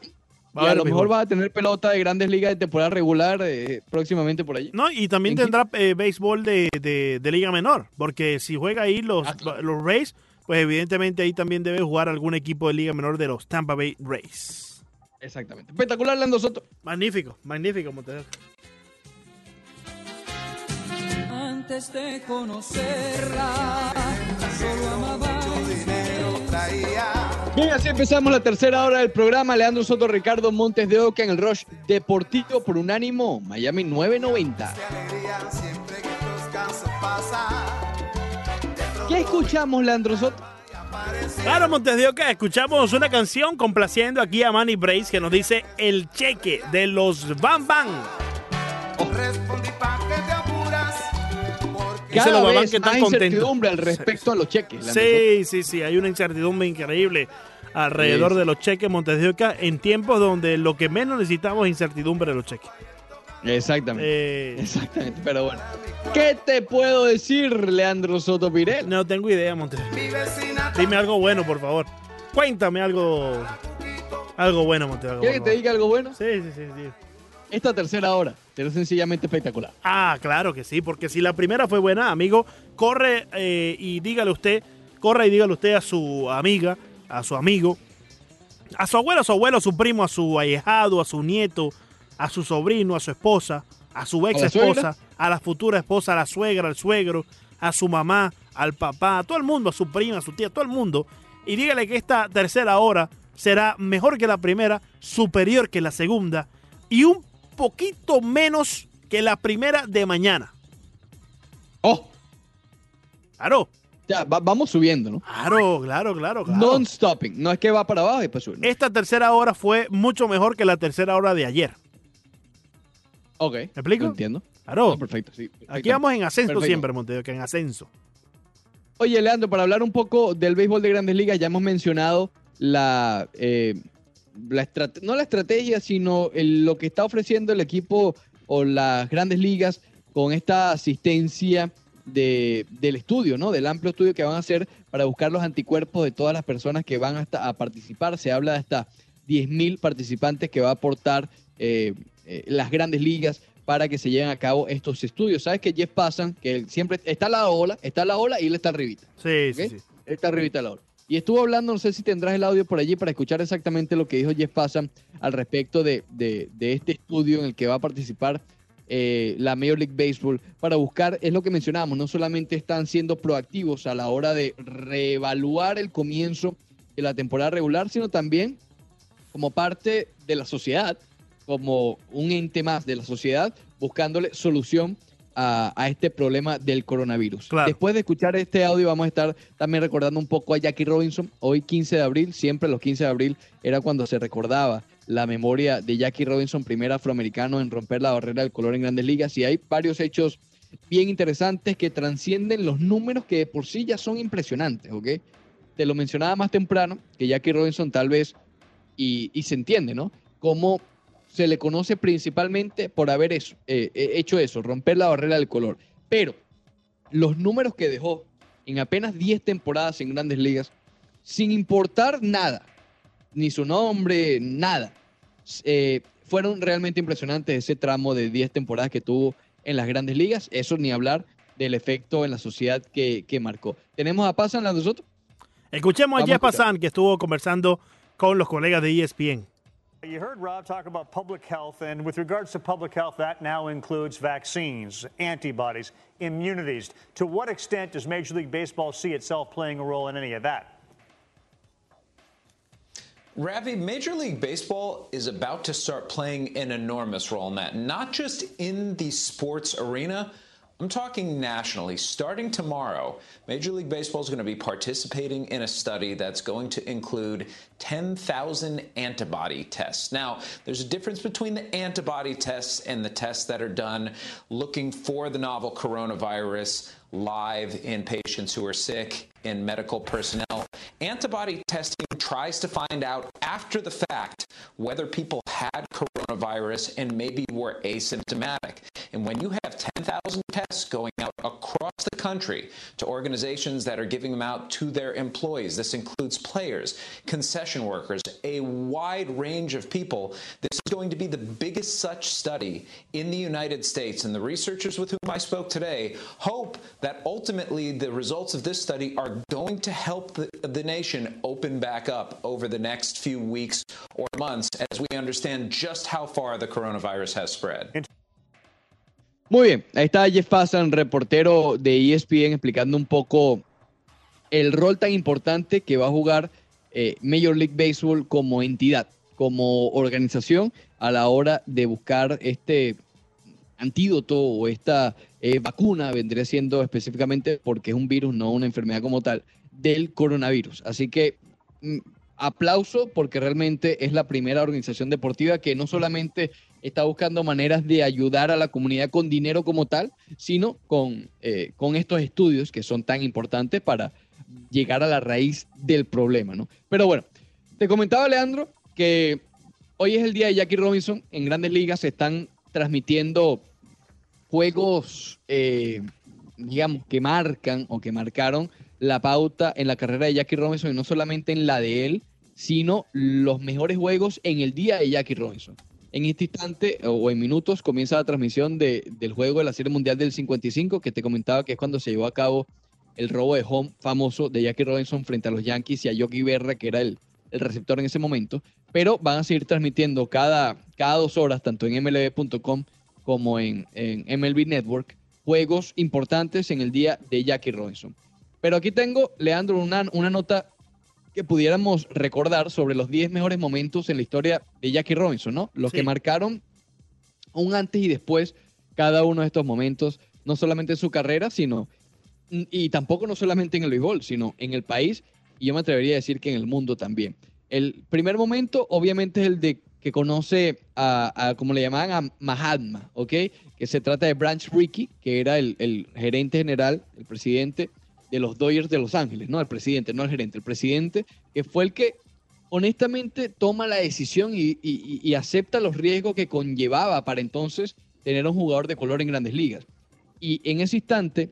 va y a a lo mejor vas a tener pelota de grandes ligas de temporada regular eh, próximamente por allí. No, y también ¿En tendrá eh, béisbol de, de- de liga menor, porque si juega ahí los, Ah, claro. los Rays, pues evidentemente ahí también debe jugar algún equipo de liga menor de los Tampa Bay Rays. Exactamente. Espectacular, Lando Soto. Magnífico, magnífico, Montero. Antes de conocerla. Solo amaba. Bien, así empezamos la tercera hora del programa. Leandro Soto, Ricardo Montes de Oca en el Rush Deportivo por Unánimo, Miami 990. ¿Qué escuchamos, Leandro Soto? Claro, Montes de Oca, escuchamos una canción complaciendo aquí a Manny Brace que nos dice el cheque de los Bam Bam. Dice Cada vez que más contentos. incertidumbre al respecto a los cheques. Sí, sí, sí, hay una incertidumbre increíble alrededor Sí, sí. de los cheques Montes de Oca en tiempos donde lo que menos necesitamos es incertidumbre de los cheques. Exactamente. Eh, Exactamente, pero bueno. ¿Qué te puedo decir, Leandro Soto Pirel? no tengo idea, Montes. Dime algo bueno, por favor. Cuéntame algo algo bueno, Montes. algo ¿Quieres que te diga algo bueno? Sí, sí, sí, sí. Esta tercera hora es sencillamente espectacular. Ah, claro que sí, porque si la primera fue buena, amigo, corre eh, y dígale usted, corre y dígale usted a su amiga, a su amigo, a su abuelo, a su abuelo, a su primo, a su ahijado, a su nieto, a su sobrino, a su esposa, a su ex esposa, a la futura esposa, a la suegra, al suegro, a su mamá, al papá, a todo el mundo, a su prima, a su tía, a todo el mundo, y dígale que esta tercera hora será mejor que la primera, superior que la segunda y un poquito menos que la primera de mañana. ¡Oh! Claro, Ya, va- vamos subiendo, ¿no? claro, claro, claro. claro. Non-stopping. No es que va para abajo y después sube. ¿no? Esta tercera hora fue mucho mejor que la tercera hora de ayer. Ok. ¿Me explico? entiendo. Claro, No, perfecto, sí. aquí vamos en ascenso Perfecto. siempre, Monteo, que en ascenso. Oye, Leandro, para hablar un poco del béisbol de grandes ligas, ya hemos mencionado la, eh, la no la estrategia, sino el- lo que está ofreciendo el equipo o las grandes ligas con esta asistencia de, del estudio, ¿no? Del amplio estudio que van a hacer para buscar los anticuerpos de todas las personas que van hasta a participar. Se habla de hasta 10.000 participantes que va a aportar eh, eh, las grandes ligas para que se lleven a cabo estos estudios. ¿Sabes que Jeff Passan, que él siempre está a la ola, está a la ola y él está arribita? Sí, sí, sí. Él está arribita a la ola. Y estuvo hablando, no sé si tendrás el audio por allí para escuchar exactamente lo que dijo Jeff Passan al respecto de, este estudio en el que va a participar eh, la Major League Baseball para buscar, es lo que mencionábamos, no solamente están siendo proactivos a la hora de reevaluar el comienzo de la temporada regular, sino también como parte de la sociedad, como un ente más de la sociedad, buscándole solución a, a este problema del coronavirus. Claro. Después de escuchar este audio, vamos a estar también recordando un poco a Jackie Robinson. Hoy, 15 de abril, siempre los 15 de abril era cuando se recordaba la memoria de Jackie Robinson, primer afroamericano en romper la barrera del color en grandes ligas. Y hay varios hechos bien interesantes que transcienden los números que de por sí ya son impresionantes, ¿ok? Te lo mencionaba más temprano, que Jackie Robinson tal vez, y, y se entiende, ¿no? Cómo se le conoce principalmente por haber eso, eh, eh, hecho eso, romper la barrera del color. Pero los números que dejó en apenas 10 temporadas en grandes ligas, sin importar nada, ni su nombre, nada, eh, fueron realmente impresionantes ese tramo de 10 temporadas que tuvo en las grandes ligas. Eso ni hablar del efecto en la sociedad que, que marcó. ¿Tenemos a Pasan la nosotros? Escuchemos a Vamos a Jeff Passan, que estuvo conversando con los colegas de ESPN. You heard Rob talk about public health, and with regards to public health, that now includes vaccines, antibodies, immunities. To what extent does Major League Baseball see itself playing a role in any of that? Ravi, Major League Baseball is about to start playing an enormous role in that, not just in the sports arena. I'm talking nationally. Starting tomorrow, Major League Baseball is going to be participating in a study that's going to include 10,000 antibody tests. Now, there's a difference between the antibody tests and the tests that are done looking for the novel coronavirus live in patients who are sick, in medical personnel. Antibody testing tries to find out after the fact whether people had coronavirus and maybe were asymptomatic. And when you have 10,000 tests going out across the country to organizations that are giving them out to their employees, this includes players, concession workers, a wide range of people, this is going to be the biggest such study in the United States. And the researchers with whom I spoke today hope that ultimately the results of this study are going to help the, the nation open back up over the next few weeks or months as we understand just how far the coronavirus has spread. Muy bien, ahí está Jeff Passan, reportero de ESPN, explicando un poco el rol tan importante que va a jugar eh, Major League Baseball como entidad, como organización a la hora de buscar este antídoto o esta eh, vacuna, vendría siendo específicamente porque es un virus, no una enfermedad como tal, del coronavirus. Así que mm, aplauso porque realmente es la primera organización deportiva que no solamente está buscando maneras de ayudar a la comunidad con dinero como tal, sino con, eh, con estos estudios que son tan importantes para llegar a la raíz del problema, ¿no? Pero bueno, te comentaba, Leandro, que hoy es el día de Jackie Robinson. En grandes ligas se están transmitiendo juegos, eh, digamos, que marcan o que marcaron la pauta en la carrera de Jackie Robinson y no solamente en la de él, sino los mejores juegos en el día de Jackie Robinson. En este instante o en minutos comienza la transmisión de, del juego de la Serie Mundial del 55, que te comentaba que es cuando se llevó a cabo el robo de home famoso de Jackie Robinson frente a los Yankees y a Yogi Berra, que era el, el receptor en ese momento. Pero van a seguir transmitiendo cada, cada dos horas, tanto en mlb.com como en, en MLB Network, juegos importantes en el día de Jackie Robinson. Pero aquí tengo, Leandro, una, una nota que pudiéramos recordar sobre los 10 mejores momentos en la historia de Jackie Robinson, ¿no? Los Sí. que marcaron un antes y después cada uno de estos momentos, no solamente en su carrera, sino, y tampoco no solamente en el béisbol, sino en el país, y yo me atrevería a decir que en el mundo también. El primer momento, obviamente, es el de que conoce a, como le llamaban, a Mahatma, ¿ok? Que se trata de Branch Rickey, que era el, el gerente general, el presidente de los Dodgers de Los Ángeles, no el presidente, no el gerente, el presidente, que fue el que honestamente toma la decisión y acepta los riesgos que conllevaba para entonces tener un jugador de color en grandes ligas. Y en ese instante,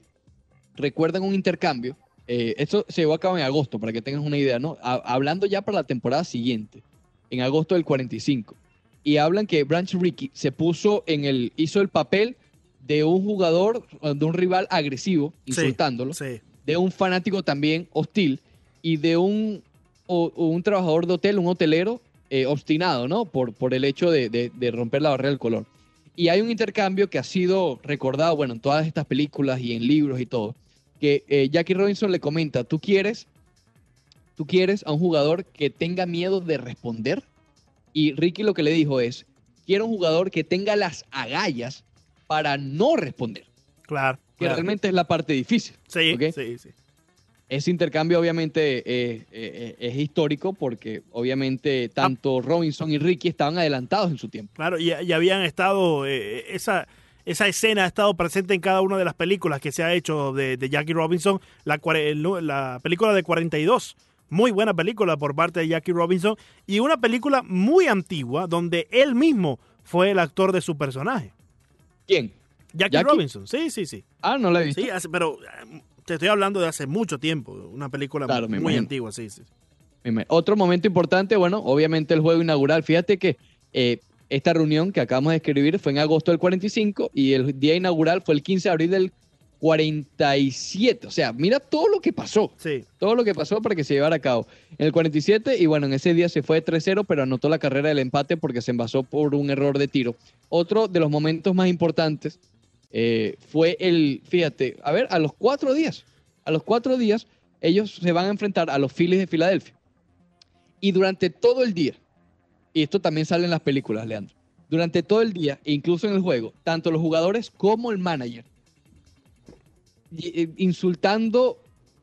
recuerdan un intercambio, eh, esto se llevó a cabo en agosto, para que tengas una idea, ¿no? Ha- hablando ya para la temporada siguiente, en agosto del 45. Y hablan que Branch Rickey se puso en el, hizo el papel de un jugador, de un rival agresivo, Sí, insultándolo Sí. de un fanático también hostil y de un, o- o un trabajador de hotel, un hotelero eh, obstinado, ¿no? Por, por el hecho de, de- de romper la barrera del color. Y hay un intercambio que ha sido recordado, bueno, en todas estas películas y en libros y todo, que eh, Jackie Robinson le comenta, ¿tú quieres, tú quieres a un jugador que tenga miedo de responder? Y Ricky lo que le dijo es, quiero un jugador que tenga las agallas para no responder, Claro. que claro. realmente es la parte difícil. Sí, sí, sí. Ese intercambio obviamente eh, eh, es histórico porque obviamente tanto Robinson y Ricky estaban adelantados en su tiempo. Claro, y, y habían estado, eh, esa, esa escena ha estado presente en cada una de las películas que se ha hecho de, de Jackie Robinson, la, película de 42, muy buena película por parte de Jackie Robinson, y una película muy antigua donde él mismo fue el actor de su personaje. ¿Quién? Jackie, ¿Jackie? Robinson, sí, sí, sí. Ah, no la he visto. Sí, hace- pero eh, te estoy hablando de hace mucho tiempo, una película Claro, muy antigua, sí, sí. Otro momento importante, bueno, obviamente el juego inaugural. Fíjate que eh, esta reunión que acabamos de escribir fue en agosto del 45 y el día inaugural fue el 15 de abril del 47. O sea, mira todo lo que pasó. Sí, todo lo que pasó para que se llevara a cabo. En el 47, y bueno, en ese día se fue 3-0, pero anotó la carrera del empate porque se envasó por un error de tiro. Otro de los momentos más importantes eh, fue el, fíjate, a ver, a los cuatro días, a los cuatro días, ellos se van a enfrentar a los Phillies de Filadelfia. Y durante todo el día, y esto también sale en las películas, Leandro, durante todo el día, e incluso en el juego, tanto los jugadores como el manager, eh, insultando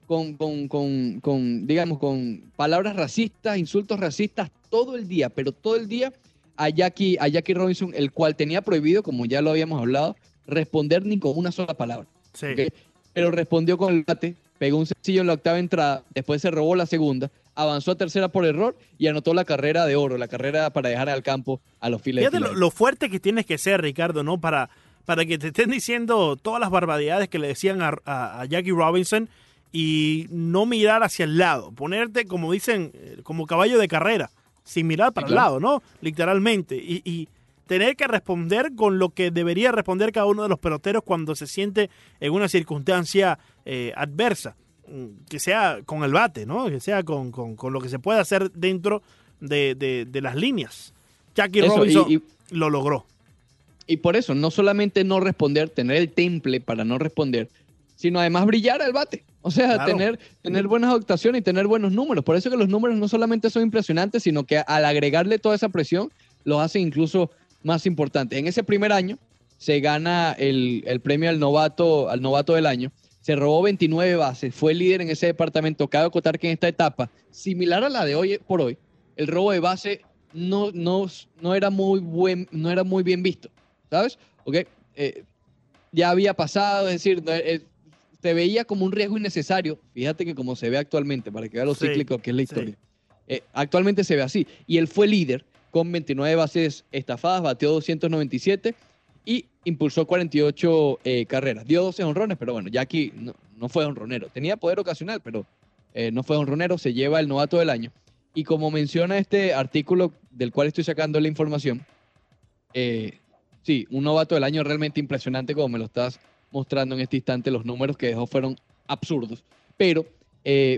con, con, con, con, digamos, con palabras racistas, insultos racistas todo el día, pero todo el día a Jackie, a Jackie Robinson, el cual tenía prohibido, como ya lo habíamos hablado, responder ni con una sola palabra. sí. Pero respondió con el bate, pegó un sencillo en la octava entrada, después se robó la segunda, avanzó a tercera por error y anotó la carrera de oro, la carrera para dejar al campo a los de Fíjate lo, fuerte que tienes que ser, Ricardo, ¿no? Para, para que te estén diciendo todas las barbaridades que le decían a, a- a Jackie Robinson y no mirar hacia el lado. Ponerte, como dicen, eh, como caballo de carrera, sin mirar para Sí, el lado, ¿no? Literalmente. Y, y tener que responder con lo que debería responder cada uno de los peloteros cuando se siente en una circunstancia eh, adversa. Que sea con el bate, ¿no? Que sea con, con- con lo que se puede hacer dentro de, de- de las líneas. Jackie Eso, Robinson y- lo logró. Y por eso, no solamente no responder, tener el temple para no responder, sino además brillar al bate. O sea, Claro. tener, tener buenas actuaciones y tener buenos números. Por eso que los números no solamente son impresionantes, sino que al agregarle toda esa presión, los hacen incluso más importantes. En ese primer año se gana el, el premio al novato, al novato del año. Se robó 29 bases, fue líder en ese departamento. Cabe acotar que en esta etapa, similar a la de hoy por hoy, el robo de base no, no, no, era, muy buen, no era muy bien visto, ¿sabes? Ok, eh, ya había pasado, es decir, eh, se veía como un riesgo innecesario. Fíjate que como se ve actualmente, para que vea lo Sí, cíclico que es la sí. historia. Eh, actualmente se ve así. Y él fue líder con 29 bases estafadas, bateó 297 y impulsó 48 eh, carreras. Dio 12 honrones, pero bueno, Jackie no, no fue honronero. Tenía poder ocasional, pero eh, no fue honronero. Se lleva el novato del año. Y como menciona este artículo del cual estoy sacando la información, eh, sí, un novato del año realmente impresionante, como me lo estás mostrando en este instante. Los números que dejó fueron absurdos. Pero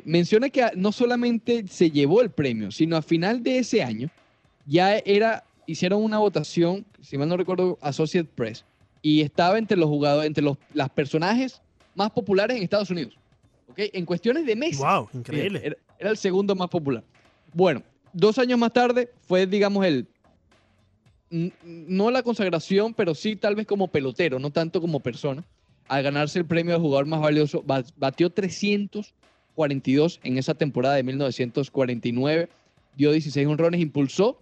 menciona que no solamente se llevó el premio, sino a final de ese año ya era, hicieron una votación, si mal no recuerdo, Associate Press, y estaba entre los jugadores, entre los las personajes más populares en Estados Unidos. ¿ok? En cuestiones de meses. Wow, increíble. Era, era el segundo más popular. Bueno, dos años más tarde fue, digamos, el. No la consagración, pero sí tal vez como pelotero, no tanto como persona. Al ganarse el premio de jugador más valioso, ba- batió 342 en esa temporada de 1949, dio 16 honrones, impulsó.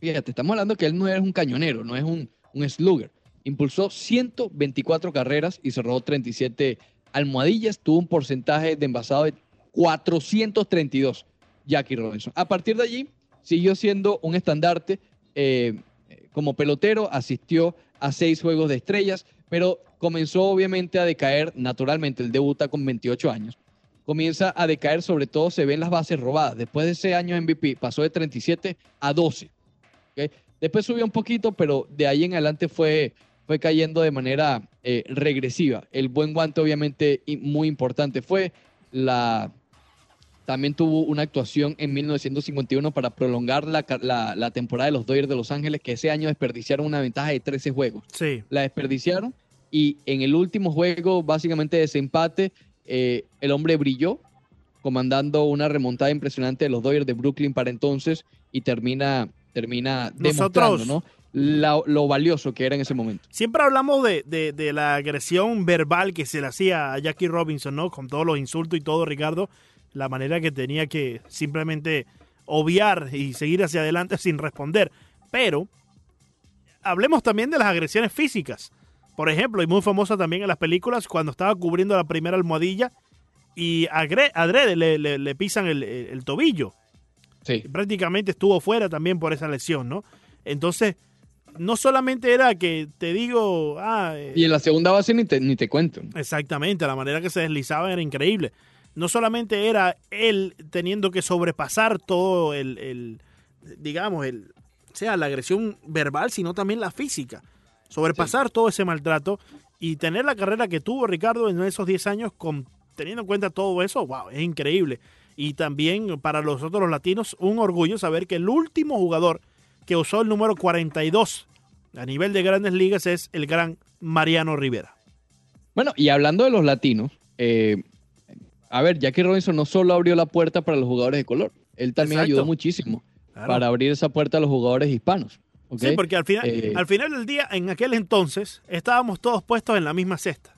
Fíjate, estamos hablando que él no es un cañonero, no es un, un slugger. Impulsó 124 carreras y cerró 37 almohadillas. Tuvo un porcentaje de envasado de 432, Jackie Robinson. A partir de allí, siguió siendo un estandarte. eh, como pelotero, asistió a seis juegos de estrellas, pero comenzó obviamente a decaer naturalmente. Él debuta con 28 años. Comienza a decaer, sobre todo se ven las bases robadas. Después de ese año MVP, pasó de 37 a 12. Después subió un poquito, pero de ahí en adelante fue, fue cayendo de manera eh, regresiva. El buen guante, obviamente, muy importante fue. La, también tuvo una actuación en 1951 para prolongar la- la temporada de los Dodgers de Los Ángeles, que ese año desperdiciaron una ventaja de 13 juegos. Sí. La desperdiciaron y en el último juego, básicamente de ese empate, eh, el hombre brilló, comandando una remontada impresionante de los Dodgers de Brooklyn para entonces y termina, termina demostrando Nosotros- ¿no? La- lo valioso que era en ese momento. Siempre hablamos de, de- de la agresión verbal que se le hacía a Jackie Robinson, ¿no? Con todos los insultos y todo, Ricardo. La manera que tenía que simplemente obviar y seguir hacia adelante sin responder. Pero hablemos también de las agresiones físicas. Por ejemplo, y muy famosa también en las películas, cuando estaba cubriendo la primera almohadilla y agre- adrede le, le- le pisan el, el- el tobillo. Sí. Prácticamente estuvo fuera también por esa lesión, ¿no? Entonces, no solamente era que te digo, ah, eh, Y en la segunda base ni te, ni te cuento. Exactamente, la manera que se deslizaba era increíble. No solamente era él teniendo que sobrepasar todo el, el, digamos, el, sea, la agresión verbal, sino también la física. Sobrepasar todo ese maltrato y tener la carrera que tuvo Ricardo en esos 10 años, con, teniendo en cuenta todo eso, wow, es increíble. Y también para los otros latinos, un orgullo saber que el último jugador que usó el número 42 a nivel de grandes ligas es el gran Mariano Rivera. Bueno, y hablando de los latinos, eh, a ver, Jackie Robinson no solo abrió la puerta para los jugadores de color, él también Exacto. ayudó muchísimo Claro. para abrir esa puerta a los jugadores hispanos. Sí, porque al final, Eh, al final del día, en aquel entonces, estábamos todos puestos en la misma cesta.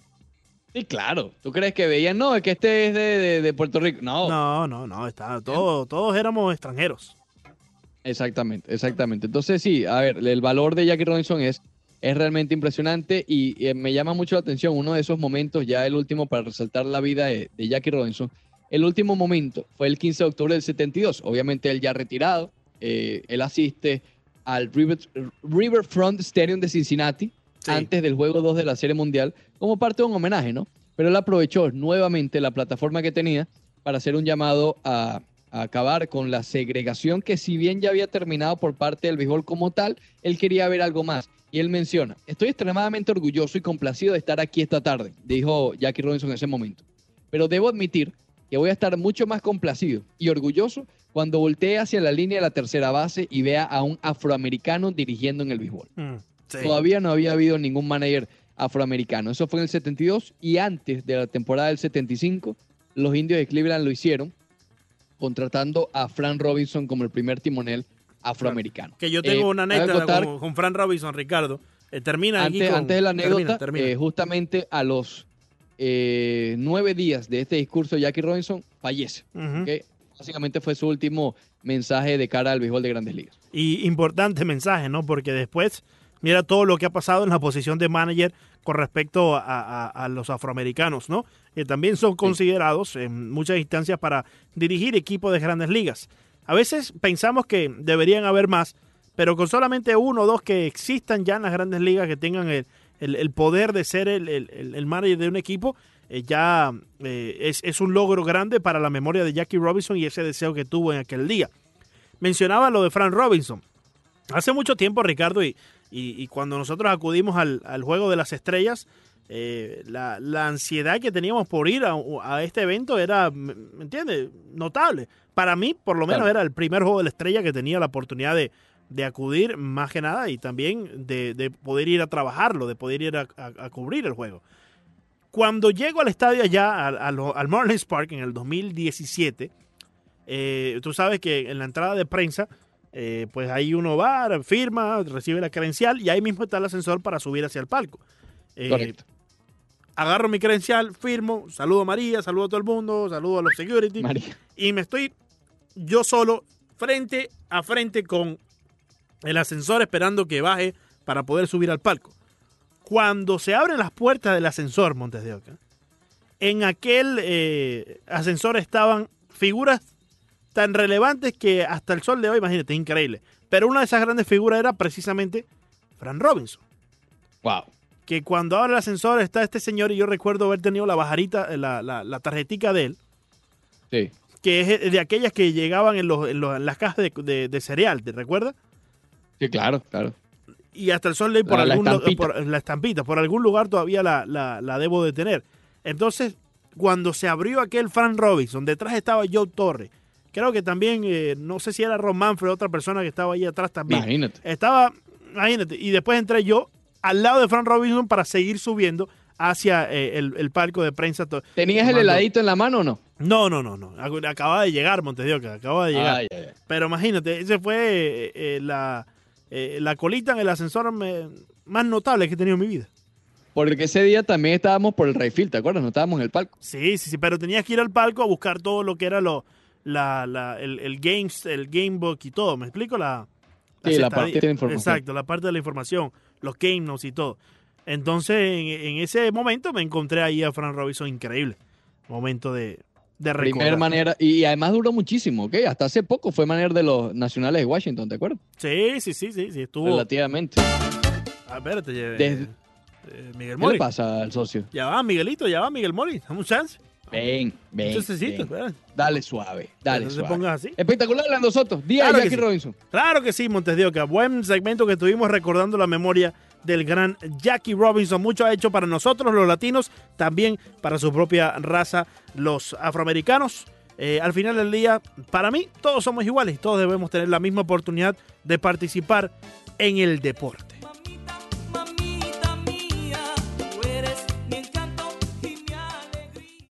Sí, claro. ¿Tú crees que veían, no, es que este es de, de- de Puerto Rico? No, No, no, no, está, todo, todos éramos extranjeros. exactamente, exactamente. Entonces, sí, a ver, el valor de Jackie Robinson es, es realmente impresionante y, me llama mucho la atención uno de esos momentos, ya el último para resaltar la vida de, de Jackie Robinson. El último momento fue el 15 de octubre del 72. Obviamente él ya retirado, eh, él asiste al River- Riverfront Stadium de Cincinnati Sí. antes del juego 2 de la Serie Mundial como parte de un homenaje, ¿no? Pero él aprovechó nuevamente la plataforma que tenía para hacer un llamado a, a acabar con la segregación que si bien ya había terminado por parte del béisbol como tal, él quería ver algo más. Y él menciona, estoy extremadamente orgulloso y complacido de estar aquí esta tarde, dijo Jackie Robinson en ese momento. Pero debo admitir que voy a estar mucho más complacido y orgulloso cuando voltee hacia la línea de la tercera base y vea a un afroamericano dirigiendo en el béisbol. Mm. Sí. Todavía no había habido ningún manager afroamericano. Eso fue en el 72 y antes de la temporada del 75, los indios de Cleveland lo hicieron, contratando a Fran Robinson como el primer timonel afroamericano. Que yo tengo Eh, una anécdota con, con Fran Robinson, Ricardo. Eh, termina aquí antes, con- antes de la anécdota, termina. eh, justamente a los eh, nueve días de este discurso, Jackie Robinson fallece. Básicamente fue su último mensaje de cara al béisbol de grandes ligas. Y importante mensaje, ¿no? Porque después, mira todo lo que ha pasado en la posición de manager con respecto a, a- a los afroamericanos, ¿no? Que también son considerados en muchas instancias para dirigir equipos de grandes ligas. A veces pensamos que deberían haber más, pero con solamente uno o dos que existan ya en las grandes ligas, que tengan el, el- el poder de ser el, el- el- el manager de un equipo, eh, ya eh, es, es un logro grande para la memoria de Jackie Robinson y ese deseo que tuvo en aquel día. Mencionaba lo de Frank Robinson. Hace mucho tiempo, Ricardo, y, y- y cuando nosotros acudimos al, al Juego de las Estrellas, eh, la, la ansiedad que teníamos por ir a, a este evento era, ¿me entiendes? Notable. Para mí, por lo menos, Claro. era el primer Juego de la Estrella que tenía la oportunidad de, de acudir, más que nada, y también de, de poder ir a trabajarlo, de poder ir a, a- a cubrir el juego. Cuando llego al estadio allá, al, al, al Marlins Park, en el 2017, eh, tú sabes que en la entrada de prensa, eh, pues ahí uno va, firma, recibe la credencial y ahí mismo está el ascensor para subir hacia el palco. Eh, Correcto. agarro mi credencial, firmo, saludo a María, saludo a todo el mundo, saludo a los security María. y me estoy yo solo frente a frente con el ascensor esperando que baje para poder subir al palco. Cuando se abren las puertas del ascensor, Montes de Oca, en aquel eh, ascensor estaban figuras tan relevantes que hasta el sol de hoy, imagínate, es increíble. Pero una de esas grandes figuras era precisamente Fran Robinson Wow. que cuando abre el ascensor está este señor y yo recuerdo haber tenido la bajarita, la, la, la tarjetica de él, Sí. que es de aquellas que llegaban en, los, en, los- en las cajas de, de- de cereal, ¿te recuerdas? Sí, claro, claro. Y hasta el sol de hoy por La- algún estampita. por la estampita, por algún lugar todavía la, la- la debo de tener. Entonces, cuando se abrió aquel Frank Robinson, detrás estaba Joe Torre. Creo que también, eh, no sé si era Ron Manfred, otra persona que estaba ahí atrás también. Imagínate. Estaba, imagínate, y después entré yo al lado de Frank Robinson para seguir subiendo hacia eh, el, el palco de prensa. ¿Tenías el heladito en la mano o no? No, no, no, no. Ac- Acababa de llegar, Montes de Oca, acababa de llegar. Ay, ay, ay. Pero imagínate, ese fue eh, eh, la, eh, la colita en el ascensor me- más notable que he tenido en mi vida. Porque ese día también estábamos por el Rayfield, ¿te acuerdas? No estábamos en el palco. Sí, sí, sí, pero tenías que ir al palco a buscar todo lo que era lo, la, la- el, el games, el gamebook y todo. ¿Me explico? La, Sí, la parte de la información. Exacto, la parte de la información, los game notes y todo. Entonces, en, en ese momento me encontré ahí a Frank Robinson increíble. Momento de, de Primer manera, y además duró muchísimo, ¿ok? Hasta hace poco fue manera de los nacionales de Washington, ¿te acuerdas? Sí, sí, sí, sí, sí, estuvo. Relativamente. Ah, espérate, ya- Desde- eh, Miguel ¿Qué le Mori. pasa al socio? Ya va, Miguelito, ya va, Miguel Mori. Dame un chance. Ven, ven. Un chancecito, ven. Dale suave, dale No te suave. pongas así. Espectacular, Lando Soto. Día Claro Jackie sí. Robinson. Claro que sí, Montes de Oca. Buen segmento que tuvimos recordando la memoria del gran Jackie Robinson. Mucho ha hecho para nosotros, los latinos, también para su propia raza, los afroamericanos. Eh, al final del día, para mí, todos somos iguales y todos debemos tener la misma oportunidad de participar en el deporte.